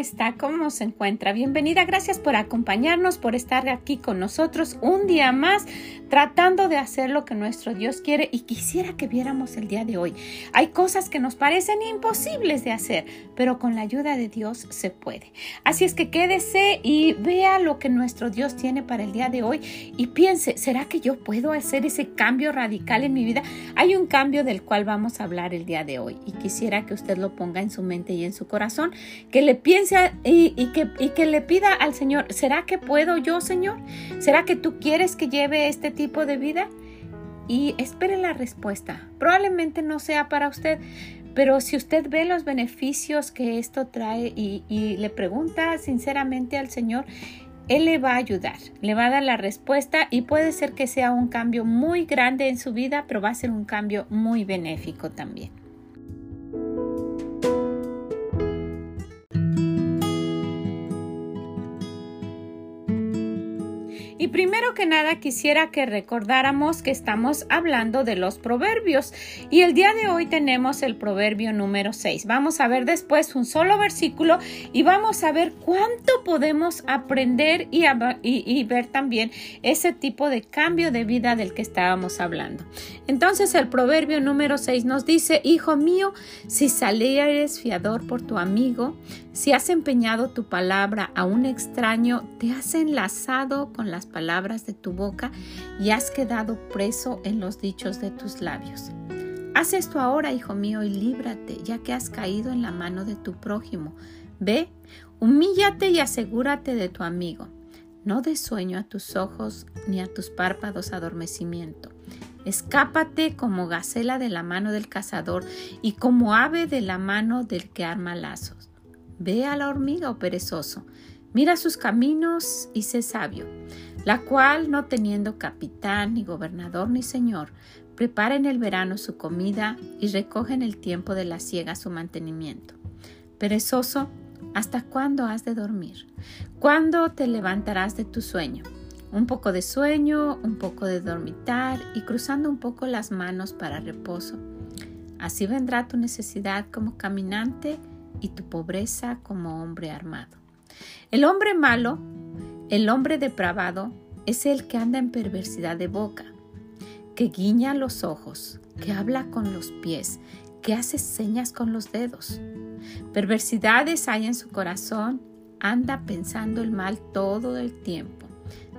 Está? ¿Cómo se encuentra? Bienvenida, gracias por acompañarnos, por estar aquí con nosotros un día más, tratando de hacer lo que nuestro Dios quiere y quisiera que viéramos el día de hoy. Hay cosas que nos parecen imposibles de hacer, pero con la ayuda de Dios se puede. Así es que quédese y vea lo que nuestro Dios tiene para el día de hoy y piense, ¿será que yo puedo hacer ese cambio radical en mi vida? Hay un cambio del cual vamos a hablar el día de hoy y quisiera que usted lo ponga en su mente y en su corazón que le piense y, que, y que le pida al Señor, ¿será que puedo yo, Señor? ¿Será que tú quieres que lleve este tipo de vida? Y espere la respuesta. Probablemente no sea para usted, pero si usted ve los beneficios que esto trae y, y, le pregunta sinceramente al Señor, Él le va a ayudar, le va a dar la respuesta y puede ser que sea un cambio muy grande en su vida, pero va a ser un cambio muy benéfico también. Y primero que nada quisiera que recordáramos que estamos hablando de los proverbios y el día de hoy tenemos el proverbio número 6. Vamos a ver después un solo versículo y vamos a ver cuánto podemos aprender y, ver también ese tipo de cambio de vida del que estábamos hablando. Entonces el proverbio número 6 nos dice, Hijo mío, si salieres fiador por tu amigo, si has empeñado tu palabra a un extraño, te has enlazado con las palabras de tu boca y has quedado preso en los dichos de tus labios. Haz esto ahora, hijo mío, y líbrate, ya que has caído en la mano de tu prójimo. Ve, humíllate y asegúrate de tu amigo. No des sueño a tus ojos ni a tus párpados adormecimiento. Escápate como gacela de la mano del cazador y como ave de la mano del que arma lazos. Ve a la hormiga, oh perezoso, mira sus caminos y sé sabio la cual, no teniendo capitán, ni gobernador, ni señor, prepara en el verano su comida y recoge en el tiempo de la siega su mantenimiento. Perezoso, ¿hasta cuándo has de dormir? ¿Cuándo te levantarás de tu sueño? Un poco de sueño, un poco de dormitar y cruzando un poco las manos para reposo. Así vendrá tu necesidad como caminante y tu pobreza como hombre armado. El hombre malo el hombre depravado es el que anda en perversidad de boca, que guiña los ojos, que habla con los pies, que hace señas con los dedos. Perversidades hay en su corazón, anda pensando el mal todo el tiempo,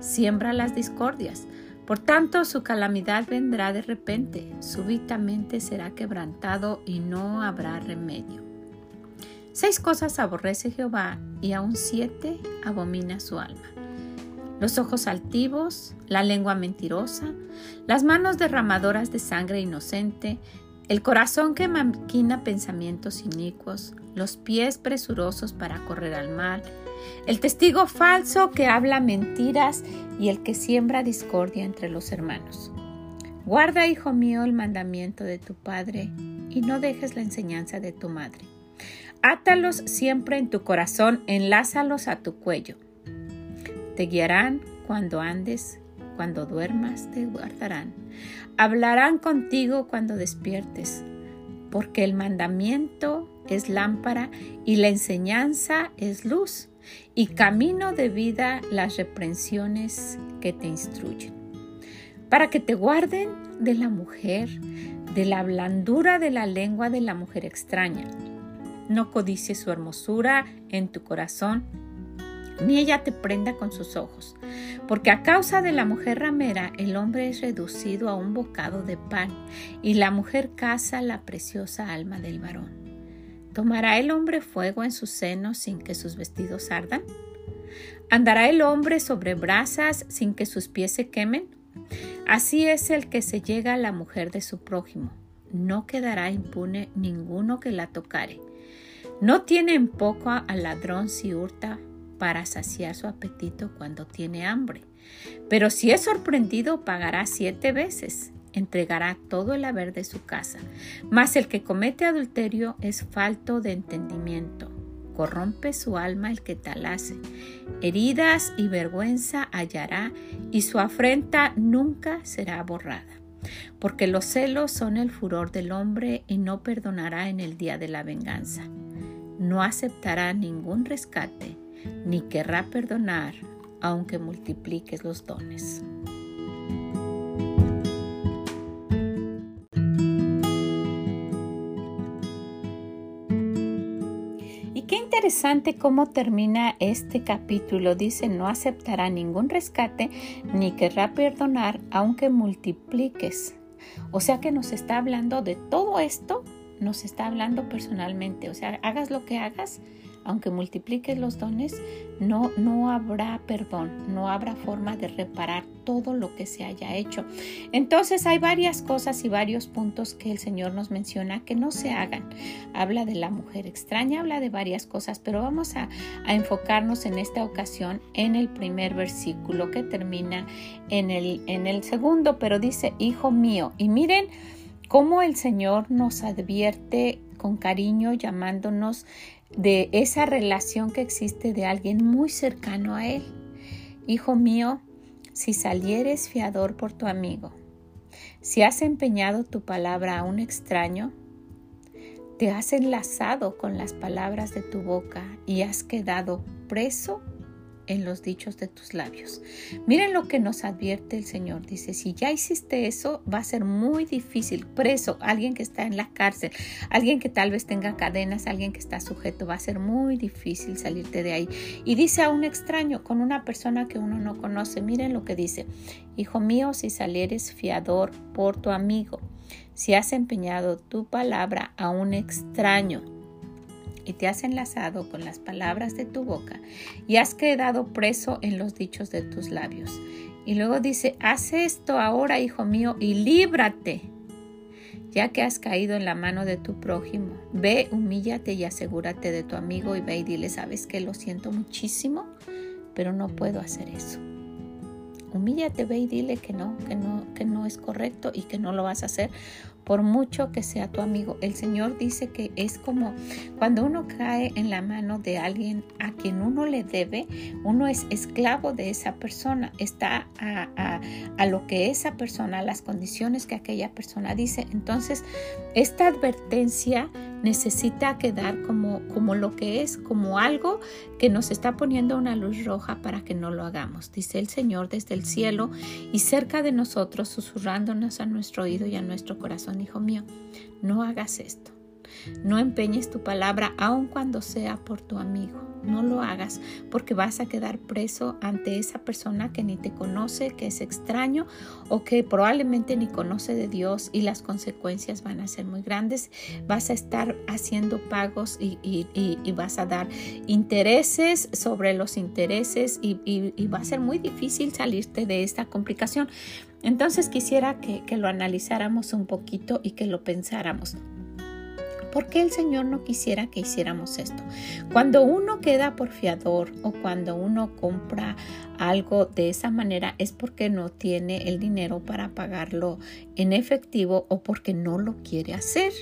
siembra las discordias. Por tanto, su calamidad vendrá de repente, súbitamente será quebrantado y no habrá remedio. Seis cosas aborrece Jehová y aun siete abomina su alma los ojos altivos, la lengua mentirosa, las manos derramadoras de sangre inocente, el corazón que maquina pensamientos inicuos, los pies presurosos para correr al mal, el testigo falso que habla mentiras y el que siembra discordia entre los hermanos. Guarda, hijo mío, el mandamiento de tu padre y no dejes la enseñanza de tu madre. Átalos siempre en tu corazón, enlázalos a tu cuello te guiarán cuando andes, cuando duermas te guardarán. Hablarán contigo cuando despiertes, porque el mandamiento es lámpara y la enseñanza es luz, y camino de vida las reprensiones que te instruyen. Para que te guarden de la mujer, de la blandura de la lengua de la mujer extraña. No codicies su hermosura en tu corazón, ni ella te prenda con sus ojos, porque a causa de la mujer ramera el hombre es reducido a un bocado de pan, y la mujer caza la preciosa alma del varón. ¿Tomará el hombre fuego en sus senos sin que sus vestidos ardan? ¿Andará el hombre sobre brasas sin que sus pies se quemen? Así es el que se llega a la mujer de su prójimo. No quedará impune ninguno que la tocare. No tiene en poco al ladrón si hurta para saciar su apetito cuando tiene hambre. Pero si es sorprendido, pagará siete veces. Entregará todo el haber de su casa. Mas el que comete adulterio es falto de entendimiento. Corrompe su alma el que tal hace. Heridas y vergüenza hallará, y su afrenta nunca será borrada. Porque los celos son el furor del hombre y no perdonará en el día de la venganza. No aceptará ningún rescate, ni querrá perdonar aunque multipliques los dones. Y qué interesante cómo termina este capítulo. Dice, no aceptará ningún rescate ni querrá perdonar aunque multipliques. O sea que nos está hablando de todo esto, nos está hablando personalmente. O sea, hagas lo que hagas, aunque multipliques los dones, no, no habrá perdón, no habrá forma de reparar todo lo que se haya hecho. Entonces hay varias cosas y varios puntos que el Señor nos menciona que no se hagan. Habla de la mujer extraña, habla de varias cosas, pero vamos a, enfocarnos en esta ocasión en el primer versículo que termina en el, en el segundo, pero dice, hijo mío, y miren, cómo el Señor nos advierte con cariño llamándonos de esa relación que existe de alguien muy cercano a Él. Hijo mío, si salieres fiador por tu amigo, si has empeñado tu palabra a un extraño, te has enlazado con las palabras de tu boca y has quedado preso en los dichos de tus labios. Miren lo que nos advierte el Señor. Dice, si ya hiciste eso, va a ser muy difícil. Preso, alguien que está en la cárcel, alguien que tal vez tenga cadenas, alguien que está sujeto, va a ser muy difícil salirte de ahí. Y dice a un extraño, con una persona que uno no conoce, miren lo que dice. Hijo mío, si salieres fiador por tu amigo, si has empeñado tu palabra a un extraño, y te has enlazado con las palabras de tu boca y has quedado preso en los dichos de tus labios. Y luego dice, haz esto ahora, hijo mío, y líbrate, ya que has caído en la mano de tu prójimo. Ve, humíllate y asegúrate de tu amigo y ve y dile, sabes que lo siento muchísimo, pero no puedo hacer eso. Humíllate, ve y dile que no, que no, que no es correcto y que no lo vas a hacer por mucho que sea tu amigo. El Señor dice que es como cuando uno cae en la mano de alguien a quien uno le debe, uno es esclavo de esa persona, está a, a lo que esa persona, las condiciones que aquella persona dice. Entonces, esta advertencia necesita quedar como, como lo que es, como algo que nos está poniendo una luz roja para que no lo hagamos, dice el Señor desde el cielo y cerca de nosotros, susurrándonos a nuestro oído y a nuestro corazón, hijo mío, no hagas esto. No empeñes tu palabra aun cuando sea por tu amigo. No lo hagas porque vas a quedar preso ante esa persona que ni te conoce, que es extraño o que probablemente ni conoce de Dios y las consecuencias van a ser muy grandes. Vas a estar haciendo pagos y, vas a dar intereses sobre los intereses y, va a ser muy difícil salirte de esta complicación. Entonces quisiera que, que lo analizáramos un poquito y que lo pensáramos. ¿Por qué el Señor no quisiera que hiciéramos esto? Cuando uno queda por fiador o cuando uno compra algo de esa manera es porque no tiene el dinero para pagarlo en efectivo o porque no lo quiere hacer.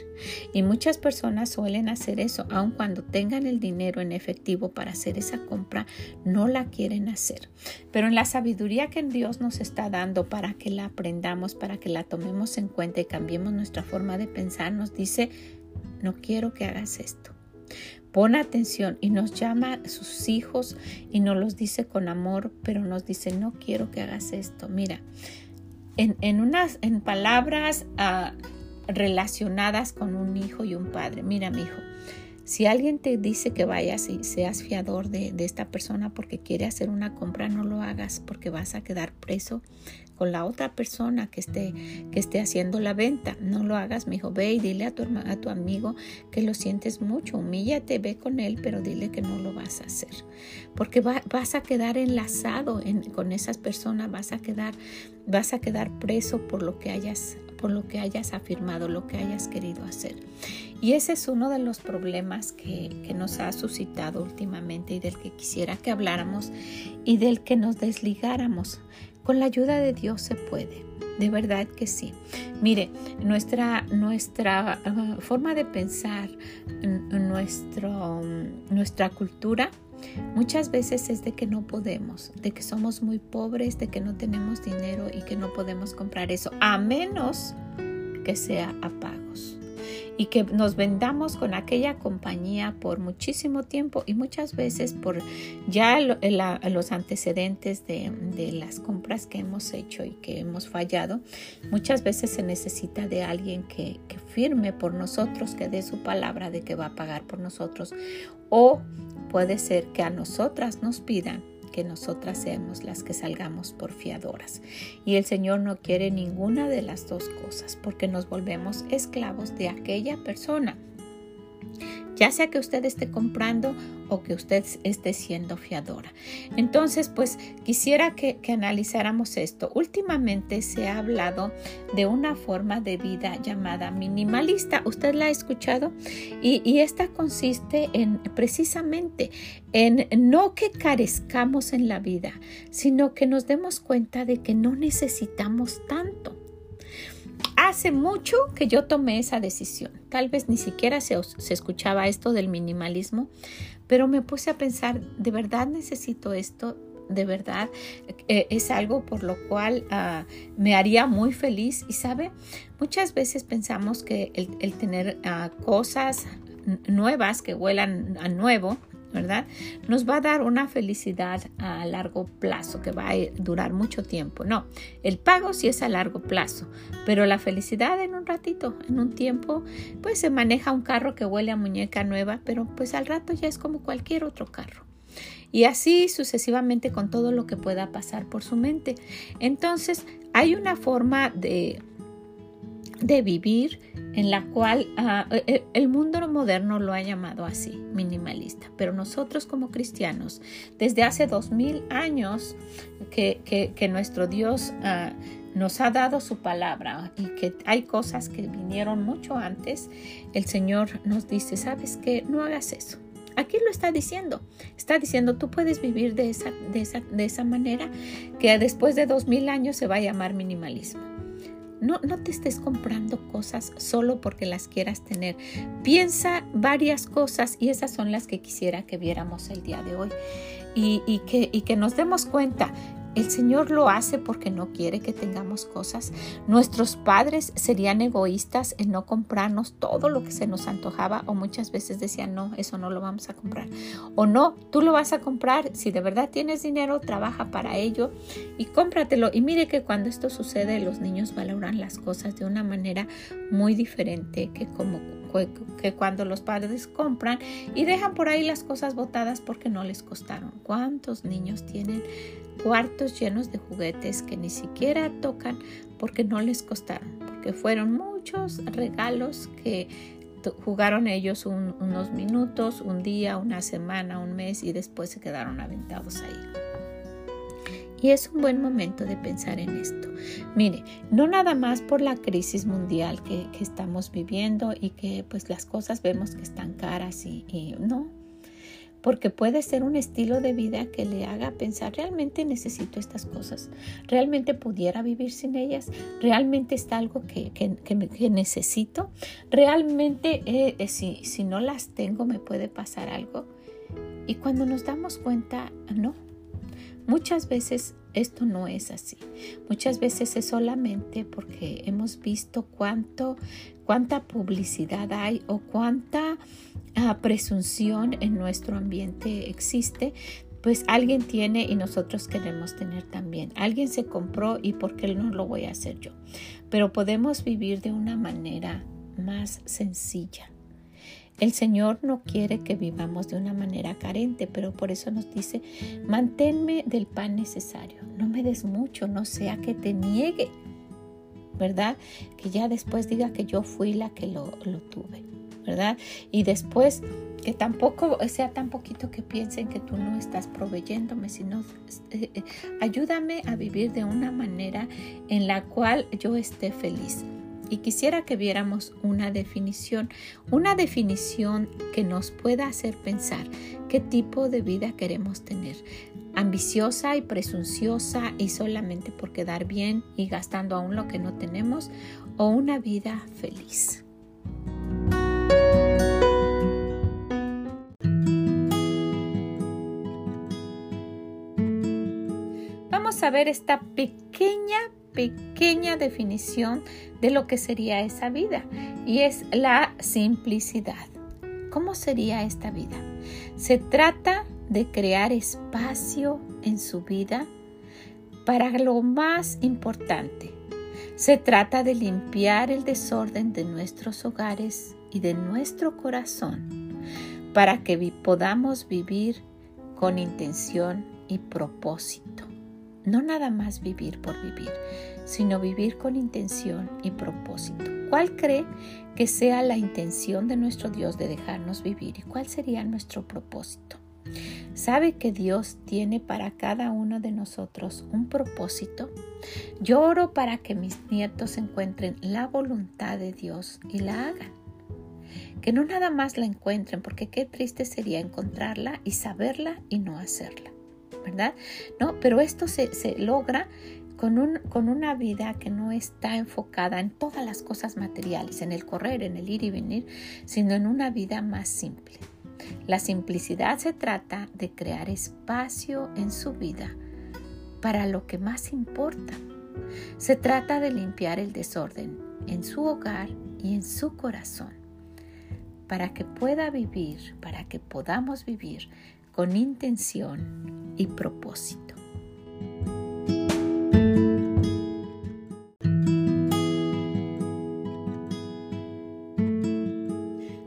Y muchas personas suelen hacer eso, aun cuando tengan el dinero en efectivo para hacer esa compra, no la quieren hacer. Pero en la sabiduría que Dios nos está dando para que la aprendamos, para que la tomemos en cuenta y cambiemos nuestra forma de pensar, nos dice, no quiero que hagas esto. Pon atención y nos llama a sus hijos y nos los dice con amor, pero nos dice, no quiero que hagas esto. Mira, en, unas, en palabras ah, relacionadas con un hijo y un padre, mira mi hijo, si alguien te dice que vayas y seas fiador de, esta persona porque quiere hacer una compra, no lo hagas porque vas a quedar preso con la otra persona que esté, que esté haciendo la venta. No lo hagas, mi hijo. Ve y dile a tu, a tu amigo que lo sientes mucho. Humíllate, ve con él, pero dile que no lo vas a hacer. Porque vas a quedar enlazado con esas personas, vas a quedar, vas a quedar preso por lo que hayas por lo que hayas afirmado, lo que hayas querido hacer. Y ese es uno de los problemas que, que, nos ha suscitado últimamente y del que quisiera que habláramos y del que nos desligáramos. Con la ayuda de Dios se puede, de verdad que sí. Mire, nuestra, nuestra ah, forma de pensar, nuestro, nuestra cultura, Muchas veces es de que no podemos, de que somos muy pobres, de que no tenemos dinero y que no podemos comprar eso, a menos que sea a pagos y que nos vendamos con aquella compañía por muchísimo tiempo y muchas veces por ya los antecedentes de, las compras que hemos hecho y que hemos fallado, muchas veces se necesita de alguien que, que firme por nosotros, que dé su palabra de que va a pagar por nosotros. O puede ser que a nosotras nos pidan que nosotras seamos las que salgamos por fiadoras. Y el Señor no quiere ninguna de las dos cosas porque nos volvemos esclavos de aquella persona ya sea que usted esté comprando o que usted esté siendo fiadora. Entonces, pues quisiera que, analizáramos esto. Últimamente se ha hablado de una forma de vida llamada minimalista. ¿Usted la ha escuchado? Y, y esta consiste en precisamente en no que carezcamos en la vida, sino que nos demos cuenta de que no necesitamos tanto hace mucho que yo tomé esa decisión. Tal vez ni siquiera se, escuchaba esto del minimalismo, pero me puse a pensar, ¿de verdad necesito esto? de verdad eh, es algo por lo cual ah, me haría muy feliz. Y sabe, muchas veces pensamos que el, tener ah, cosas nuevas que huelan a nuevo ¿verdad? Nos va a dar una felicidad a largo plazo que va a durar mucho tiempo. No, el pago sí es a largo plazo, pero la felicidad en un ratito, en un tiempo, pues se maneja un carro que huele a muñeca nueva, pero pues al rato ya es como cualquier otro carro. Y así sucesivamente con todo lo que pueda pasar por su mente. Entonces, hay una forma de de vivir en la cual ah, e, e, el mundo moderno lo ha llamado así, minimalista. Pero nosotros como cristianos, desde hace dos mil años que, nuestro Dios ah, nos ha dado su palabra y que hay cosas que vinieron mucho antes, el Señor nos dice, ¿sabes qué? No hagas eso. Aquí lo está diciendo. Está diciendo, tú puedes vivir de esa, de esa, de esa manera que después de dos mil años se va a llamar minimalismo. No, no te estés comprando cosas solo porque las quieras tener. Piensa varias cosas y esas son las que quisiera que viéramos el día de hoy. Y, y, que, y que nos demos cuenta el Señor lo hace porque no quiere que tengamos cosas. Nuestros padres serían egoístas en no comprarnos todo lo que se nos antojaba o muchas veces decían, no, eso no lo vamos a comprar. O no, tú lo vas a comprar. Si de verdad tienes dinero, trabaja para ello y cómpratelo. Y mire que cuando esto sucede, los niños valoran las cosas de una manera muy diferente que como que cuando los padres compran y dejan por ahí las cosas botadas porque no les costaron. ¿Cuántos niños tienen cuartos llenos de juguetes que ni siquiera tocan porque no les costaron? Porque fueron muchos regalos que jugaron ellos unos minutos, un día, una semana, un mes y después se quedaron aventados ahí. Y es un buen momento de pensar en esto. Mire, no nada más por la crisis mundial que, estamos viviendo y que pues las cosas vemos que están caras y, y no, porque puede ser un estilo de vida que le haga pensar, realmente necesito estas cosas, realmente pudiera vivir sin ellas, realmente está algo que, que, necesito, realmente eh, eh, si, si no las tengo me puede pasar algo. Y cuando nos damos cuenta, no, Muchas veces esto no es así. Muchas veces es solamente porque hemos visto cuánto, cuánta publicidad hay o cuánta presunción en nuestro ambiente existe. Pues alguien tiene y nosotros queremos tener también. Alguien se compró y ¿por qué no lo voy a hacer yo? Pero podemos vivir de una manera más sencilla el Señor no quiere que vivamos de una manera carente, pero por eso nos dice, manténme del pan necesario, no me des mucho, no sea que te niegue, ¿verdad? Que ya después diga que yo fui la que lo, tuve, Y después que tampoco sea tan poquito que piensen que tú no estás proveyéndome, sino eh, eh, ayúdame a vivir de una manera en la cual yo esté feliz. y quisiera que viéramos una definición, una definición que nos pueda hacer pensar qué tipo de vida queremos tener. Ambiciosa y presunciosa y solamente por quedar bien y gastando aún lo que no tenemos o una vida feliz. A ver esta pequeña pequeña definición de lo que sería esa vida y es la simplicidad. ¿Cómo sería esta vida? Se trata de crear espacio en su vida para lo más importante. Se trata de limpiar el desorden de nuestros hogares y de nuestro corazón para que podamos vivir con intención y propósito. No nada más vivir por vivir, sino vivir con intención y propósito. ¿Cuál cree que sea la intención de nuestro Dios de dejarnos vivir y cuál sería nuestro propósito? ¿Sabe que Dios tiene para cada uno de nosotros un propósito? Yo oro para que mis nietos encuentren la voluntad de Dios y la hagan. Que no nada más la encuentren, porque qué triste sería encontrarla y saberla y no hacerla. ¿Verdad? No, pero esto se, logra con, un, con, una vida que no está enfocada en todas las cosas materiales, en el correr, en el ir y venir, sino en una vida más simple. La simplicidad se trata de crear espacio en su vida para lo que más importa. Se trata de limpiar el desorden en su hogar y en su corazón para que pueda vivir, para que podamos vivir con intención y propósito.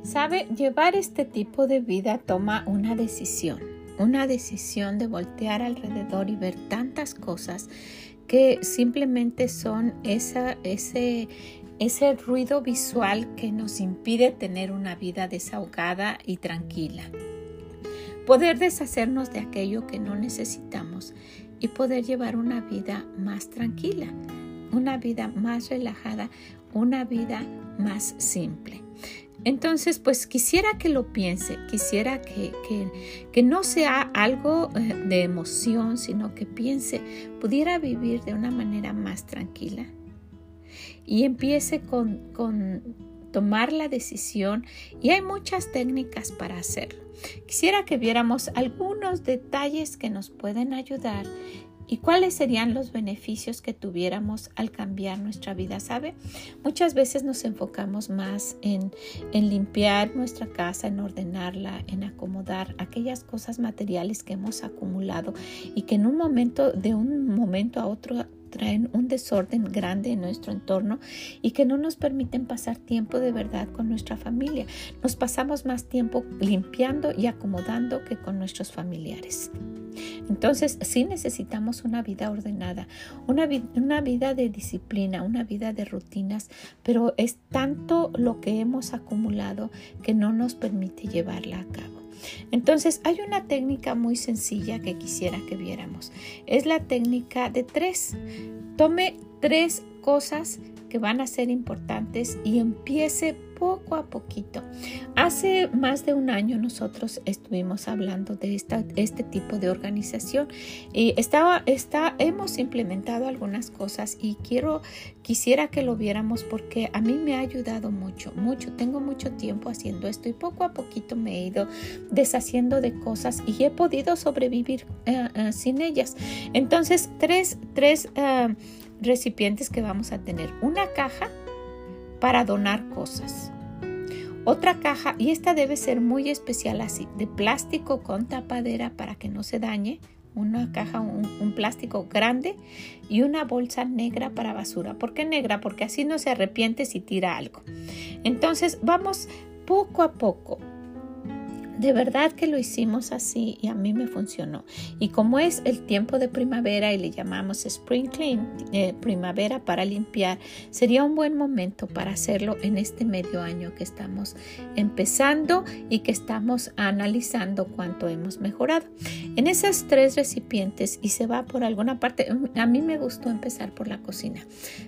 Sabe, llevar este tipo de vida toma una decisión, una decisión de voltear alrededor y ver tantas cosas que simplemente son esa, ese, ese ruido visual que nos impide tener una vida desahogada y tranquila poder deshacernos de aquello que no necesitamos y poder llevar una vida más tranquila, una vida más relajada, una vida más simple. Entonces, pues quisiera que lo piense, quisiera que, que, no sea algo eh, de emoción, sino que piense, pudiera vivir de una manera más tranquila. Y empiece con, con tomar la decisión y hay muchas técnicas para hacerlo. Quisiera que viéramos algunos detalles que nos pueden ayudar y cuáles serían los beneficios que tuviéramos al cambiar nuestra vida, ¿sabe? Muchas veces nos enfocamos más en, en, limpiar nuestra casa, en ordenarla, en acomodar aquellas cosas materiales que hemos acumulado y que en un momento, de un momento a otro, traen un desorden grande en nuestro entorno y que no nos permiten pasar tiempo de verdad con nuestra familia. Nos pasamos más tiempo limpiando y acomodando que con nuestros familiares. Entonces sí necesitamos una vida ordenada, una, una vida de disciplina, una vida de rutinas, pero es tanto lo que hemos acumulado que no nos permite llevarla a cabo. Entonces hay una técnica muy sencilla que quisiera que viéramos. Es la técnica de tres. Tome tres cosas que van a ser importantes y empiece poco a poquito. Hace más de un año nosotros estuvimos hablando de esta, este tipo de organización y estaba, está, hemos implementado algunas cosas y quiero, quisiera que lo viéramos porque a mí me ha ayudado mucho, mucho. Tengo mucho tiempo haciendo esto y poco a poquito me he ido deshaciendo de cosas y he podido sobrevivir eh, eh, sin ellas. Entonces, tres, tres eh, recipientes que vamos a tener. Una caja para donar cosas. Otra caja, y esta debe ser muy especial así, de plástico con tapadera para que no se dañe. Una caja, un, plástico grande y una bolsa negra para basura. ¿Por qué negra? Porque así no se arrepiente si tira algo. Entonces vamos poco a poco de verdad que lo hicimos así y a mí me funcionó. Y como es el tiempo de primavera y le llamamos spring clean, eh, primavera para limpiar, sería un buen momento para hacerlo en este medio año que estamos empezando y que estamos analizando cuánto hemos mejorado. En esos tres recipientes y se va por alguna parte, a mí me gustó empezar por la cocina.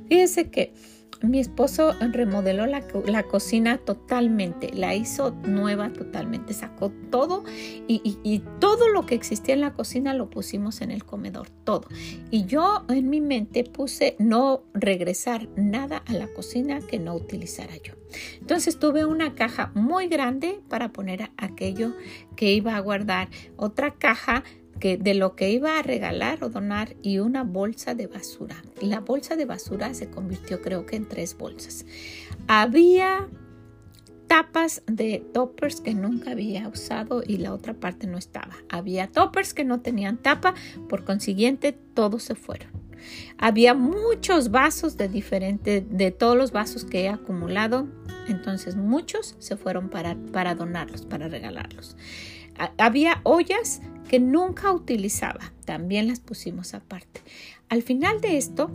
Fíjense que mi esposo remodeló la, cocina totalmente, la hizo nueva totalmente, sacó todo y, todo lo que existía en la cocina lo pusimos en el comedor, todo. Y yo en mi mente puse no regresar nada a la cocina que no utilizara yo. Entonces tuve una caja muy grande para poner aquello que iba a guardar, otra caja de lo que iba a regalar o donar y una bolsa de basura. La bolsa de basura se convirtió creo que en tres bolsas. Había tapas de toppers que nunca había usado y la otra parte no estaba. Había toppers que no tenían tapa, por consiguiente todos se fueron. Había muchos vasos de diferente, de todos los vasos que he acumulado, entonces muchos se fueron para, para donarlos, para regalarlos. Había ollas que nunca utilizaba. También las pusimos aparte. Al final de esto,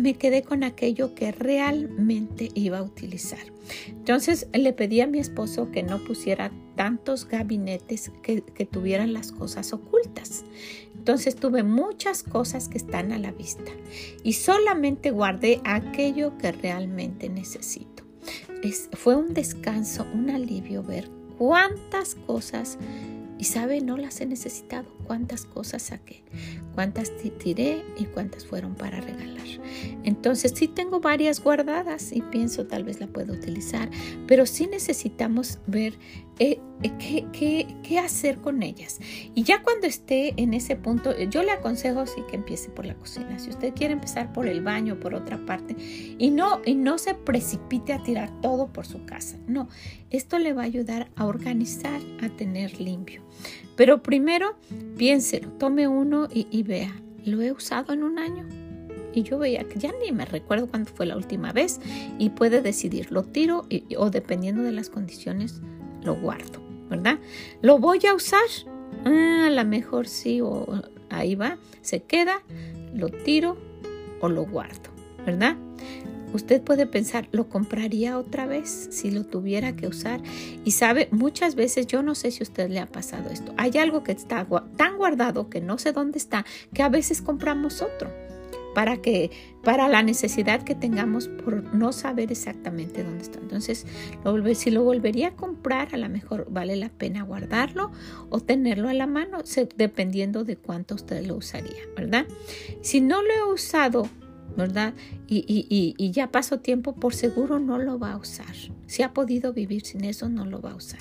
me quedé con aquello que realmente iba a utilizar. Entonces le pedí a mi esposo que no pusiera tantos gabinetes que, tuvieran las cosas ocultas. Entonces tuve muchas cosas que están a la vista y solamente guardé aquello que realmente necesito. Es, fue un descanso, un alivio ver cuántas cosas y sabe, no las he necesitado. Cuántas cosas saqué, cuántas tiré y cuántas fueron para regalar. Entonces sí tengo varias guardadas y pienso tal vez la puedo utilizar, pero sí necesitamos ver eh, eh, ¿qué, hacer con ellas. Y ya cuando esté en ese punto, yo le aconsejo sí que empiece por la cocina. Si usted quiere empezar por el baño, por otra parte, y no, y no se precipite a tirar todo por su casa. No, esto le va a ayudar a organizar, a tener limpio. Pero primero, piénselo, tome uno y, vea, ¿lo he usado en un año? Y yo veía que ya ni me recuerdo cuándo fue la última vez y puede decidir, lo tiro o dependiendo de las condiciones, lo guardo, ¿verdad? ¿Lo voy a usar? Ah, a lo mejor sí, o ahí va, se queda, lo tiro o lo guardo, ¿verdad? Usted puede pensar, ¿lo compraría otra vez si lo tuviera que usar? Y sabe, muchas veces, yo no sé si a usted le ha pasado esto, hay algo que está tan guardado que no sé dónde está, que a veces compramos otro para que para la necesidad que tengamos por no saber exactamente dónde está. Entonces, si lo volvería a comprar, a lo mejor vale la pena guardarlo o tenerlo a la mano, dependiendo de cuánto usted lo usaría, ¿verdad? Si no lo he usado, ¿verdad? Y, y ya pasó tiempo, por seguro no lo va a usar. Si ha podido vivir sin eso, no lo va a usar.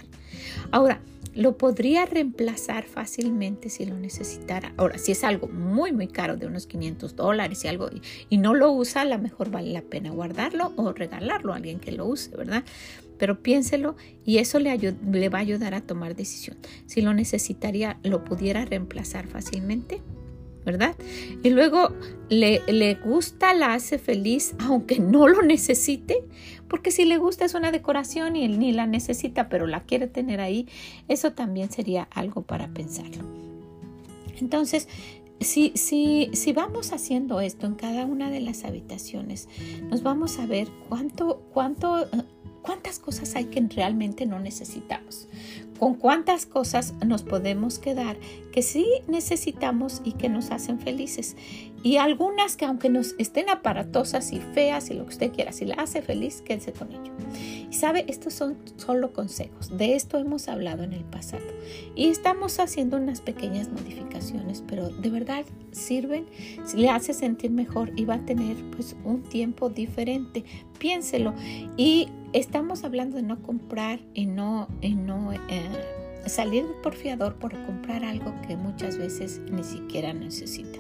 Ahora, lo podría reemplazar fácilmente si lo necesitara. Ahora, si es algo muy, muy caro, de unos 500 dólares y algo, y, no lo usa, a lo mejor vale la pena guardarlo o regalarlo a alguien que lo use, ¿verdad? Pero piénselo y eso le, le va a ayudar a tomar decisión. Si lo necesitaría, lo pudiera reemplazar fácilmente. ¿Verdad? Y luego le, le, gusta, la hace feliz, aunque no lo necesite, porque si le gusta es una decoración y él ni la necesita, pero la quiere tener ahí, eso también sería algo para pensarlo. Entonces, si, si, si vamos haciendo esto en cada una de las habitaciones, nos vamos a ver cuánto, cuánto cuántas cosas hay que realmente no necesitamos, con cuántas cosas nos podemos quedar que sí necesitamos y que nos hacen felices. Y algunas que aunque nos estén aparatosas y feas y lo que usted quiera, si la hace feliz, quédese con ello. Y sabe, estos son solo consejos. De esto hemos hablado en el pasado. Y estamos haciendo unas pequeñas modificaciones, pero de verdad sirven, le hace sentir mejor y va a tener pues un tiempo diferente. Piénselo. Y estamos hablando de no comprar y no, y no eh, salir por fiador por comprar algo que muchas veces ni siquiera necesita.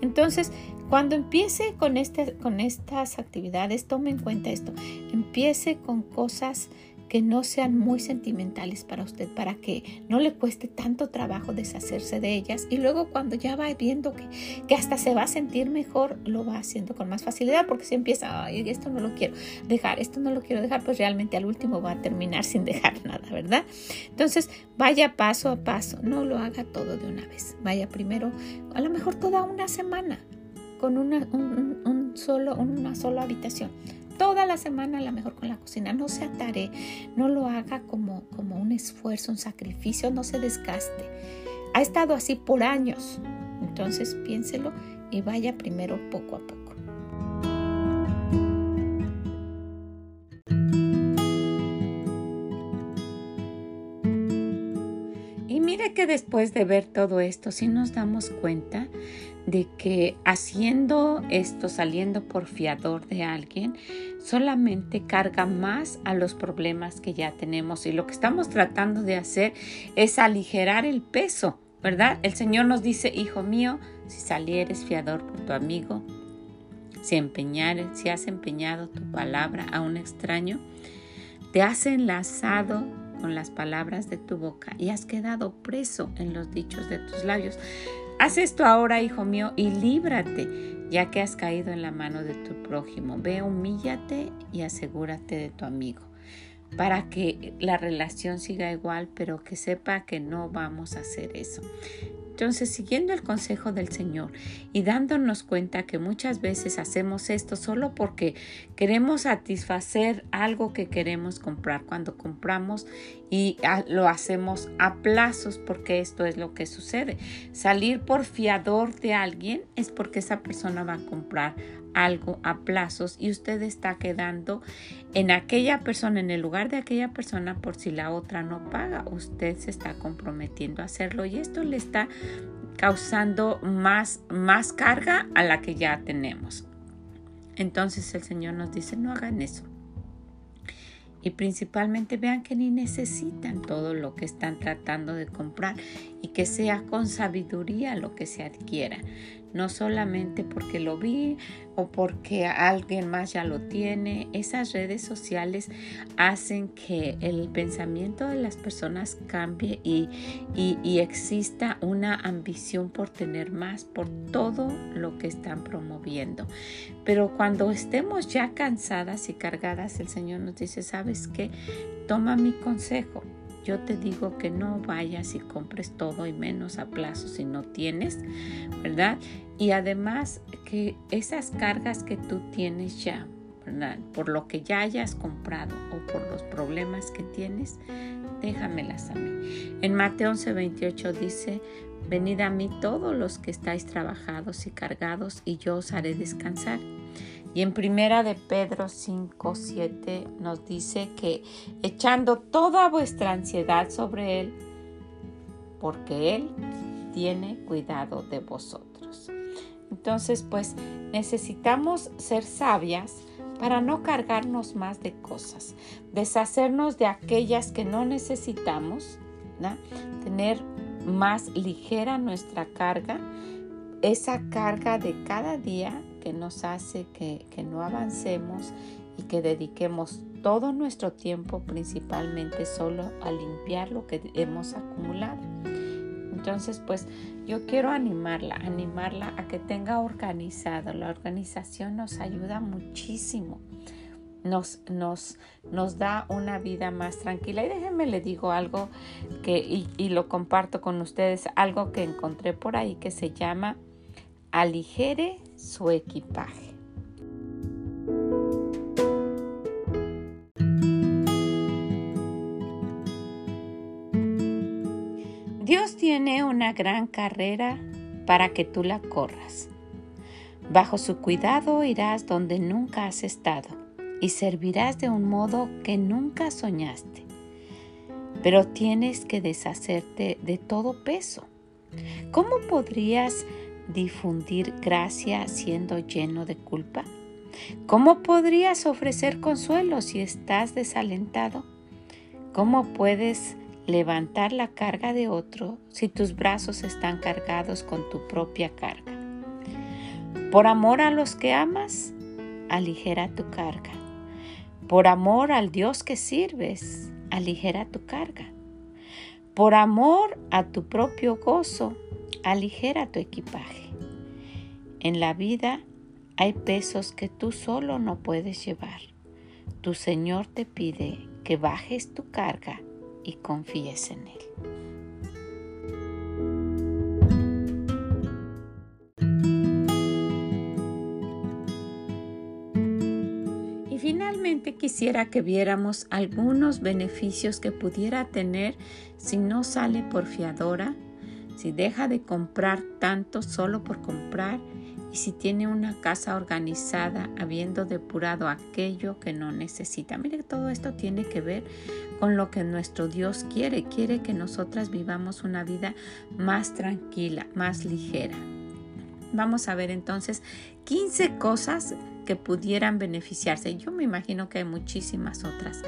Entonces, cuando empiece con, este, con estas actividades, tome en cuenta esto. Empiece con cosas que no sean muy sentimentales para usted, para que no le cueste tanto trabajo deshacerse de ellas. Y luego cuando ya va viendo que, que hasta se va a sentir mejor, lo va haciendo con más facilidad, porque si empieza, ay, esto no lo quiero dejar, esto no lo quiero dejar, pues realmente al último va a terminar sin dejar nada, ¿verdad? Entonces, vaya paso a paso, no lo haga todo de una vez. Vaya primero, a lo mejor toda una semana con una, un, solo, una sola habitación toda la semana a lo mejor con la cocina. No se atare, no lo haga como, como un esfuerzo, un sacrificio, no se desgaste. Ha estado así por años. Entonces piénselo y vaya primero poco a poco. Y mire que después de ver todo esto, si nos damos cuenta de que haciendo esto, saliendo por fiador de alguien, solamente carga más a los problemas que ya tenemos. Y lo que estamos tratando de hacer es aligerar el peso, ¿verdad? El Señor nos dice, hijo mío, si salieres fiador por tu amigo, si, empeñares, si has empeñado tu palabra a un extraño, te has enlazado con las palabras de tu boca y has quedado preso en los dichos de tus labios. Haz esto ahora, hijo mío, y líbrate, ya que has caído en la mano de tu prójimo. Ve, humíllate y asegúrate de tu amigo, para que la relación siga igual, pero que sepa que no vamos a hacer eso. Entonces, siguiendo el consejo del Señor y dándonos cuenta que muchas veces hacemos esto solo porque queremos satisfacer algo que queremos comprar cuando compramos y lo hacemos a plazos porque esto es lo que sucede. Salir por fiador de alguien es porque esa persona va a comprar algo a plazos y usted está quedando en aquella persona, en el lugar de aquella persona por si la otra no paga. Usted se está comprometiendo a hacerlo y esto le está causando más, más carga a la que ya tenemos. Entonces el Señor nos dice, no hagan eso. Y principalmente vean que ni necesitan todo lo que están tratando de comprar y que sea con sabiduría lo que se adquiera no solamente porque lo vi o porque alguien más ya lo tiene. Esas redes sociales hacen que el pensamiento de las personas cambie y, y, exista una ambición por tener más, por todo lo que están promoviendo. Pero cuando estemos ya cansadas y cargadas, el Señor nos dice, ¿sabes qué? Toma mi consejo yo te digo que no vayas y compres todo y menos a plazo si no tienes, ¿verdad? Y además que esas cargas que tú tienes ya, ¿verdad? Por lo que ya hayas comprado o por los problemas que tienes, déjamelas a mí. En Mateo 11:28 dice, venid a mí todos los que estáis trabajados y cargados y yo os haré descansar. Y en primera de Pedro 5, 7 nos dice que echando toda vuestra ansiedad sobre Él, porque Él tiene cuidado de vosotros. Entonces, pues necesitamos ser sabias para no cargarnos más de cosas, deshacernos de aquellas que no necesitamos, tener más ligera nuestra carga, esa carga de cada día que nos hace que, no avancemos y que dediquemos todo nuestro tiempo principalmente solo a limpiar lo que hemos acumulado. Entonces, pues yo quiero animarla, animarla a que tenga organizado. La organización nos ayuda muchísimo. Nos, nos, nos da una vida más tranquila. Y déjenme le digo algo que, y, y lo comparto con ustedes, algo que encontré por ahí que se llama aligere su equipaje. Dios tiene una gran carrera para que tú la corras. Bajo su cuidado irás donde nunca has estado y servirás de un modo que nunca soñaste. Pero tienes que deshacerte de todo peso. ¿Cómo podrías difundir gracia siendo lleno de culpa? ¿Cómo podrías ofrecer consuelo si estás desalentado? ¿Cómo puedes levantar la carga de otro si tus brazos están cargados con tu propia carga? Por amor a los que amas, aligera tu carga. Por amor al Dios que sirves, aligera tu carga. Por amor a tu propio gozo, aligera tu equipaje. En la vida hay pesos que tú solo no puedes llevar. Tu Señor te pide que bajes tu carga y confíes en Él. Y finalmente quisiera que viéramos algunos beneficios que pudiera tener si no sale por fiadora si deja de comprar tanto solo por comprar y si tiene una casa organizada, habiendo depurado aquello que no necesita. Mire, todo esto tiene que ver con lo que nuestro Dios quiere. Quiere que nosotras vivamos una vida más tranquila, más ligera. Vamos a ver entonces 15 cosas que pudieran beneficiarse. Yo me imagino que hay muchísimas otras,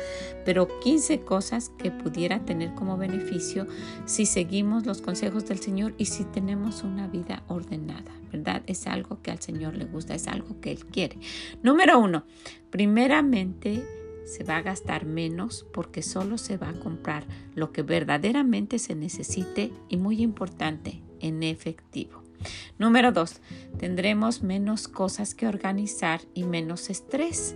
pero 15 cosas que pudiera tener como beneficio si seguimos los consejos del Señor y si tenemos una vida ordenada, ¿verdad? Es algo que al Señor le gusta, es algo que Él quiere. Número uno, primeramente se va a gastar menos porque solo se va a comprar lo que verdaderamente se necesite y muy importante, en efectivo. Número dos, tendremos menos cosas que organizar y menos estrés.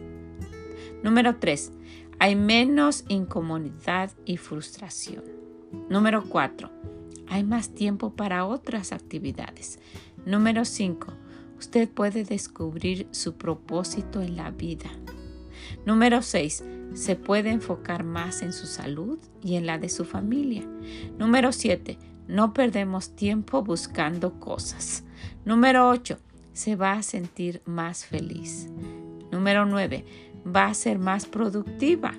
Número tres, hay menos incomodidad y frustración. Número cuatro, hay más tiempo para otras actividades. Número cinco, usted puede descubrir su propósito en la vida. Número 6. Se puede enfocar más en su salud y en la de su familia. Número 7. No perdemos tiempo buscando cosas. Número 8. Se va a sentir más feliz. Número 9. Va a ser más productiva.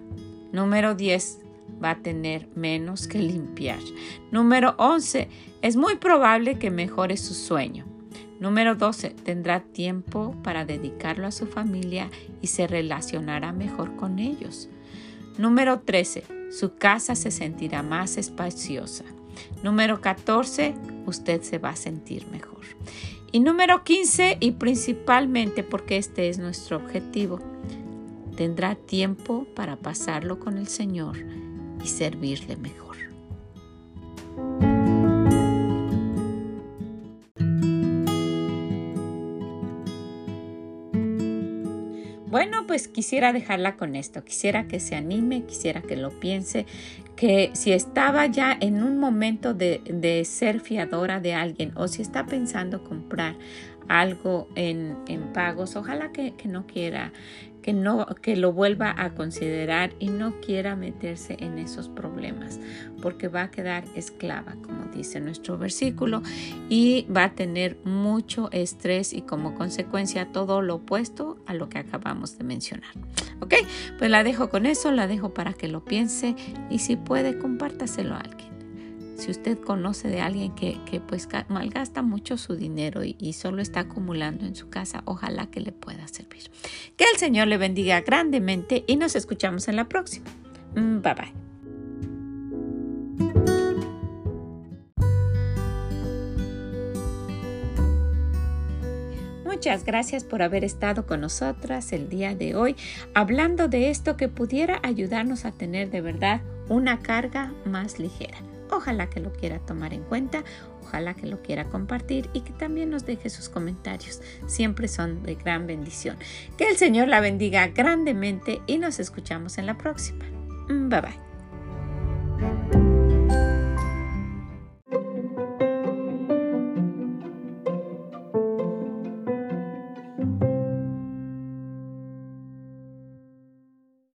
Número 10. Va a tener menos que limpiar. Número 11. Es muy probable que mejore su sueño. Número 12. Tendrá tiempo para dedicarlo a su familia y se relacionará mejor con ellos. Número 13. Su casa se sentirá más espaciosa. Número 14, usted se va a sentir mejor. Y número 15, y principalmente porque este es nuestro objetivo, tendrá tiempo para pasarlo con el Señor y servirle mejor. Bueno, pues quisiera dejarla con esto, quisiera que se anime, quisiera que lo piense, que si estaba ya en un momento de, ser fiadora de alguien o si está pensando comprar algo en, pagos, ojalá que, que no quiera que no que lo vuelva a considerar y no quiera meterse en esos problemas porque va a quedar esclava como dice nuestro versículo y va a tener mucho estrés y como consecuencia todo lo opuesto a lo que acabamos de mencionar. Ok pues la dejo con eso la dejo para que lo piense y si puede compártaselo a alguien si usted conoce de alguien que, pues malgasta mucho su dinero y, y, solo está acumulando en su casa, ojalá que le pueda servir. Que el Señor le bendiga grandemente y nos escuchamos en la próxima. Mm, bye bye. Muchas gracias por haber estado con nosotras el día de hoy hablando de esto que pudiera ayudarnos a tener de verdad una carga más ligera. Ojalá que lo quiera tomar en cuenta, ojalá que lo quiera compartir y que también nos deje sus comentarios. Siempre son de gran bendición. Que el Señor la bendiga grandemente y nos escuchamos en la próxima. Bye bye.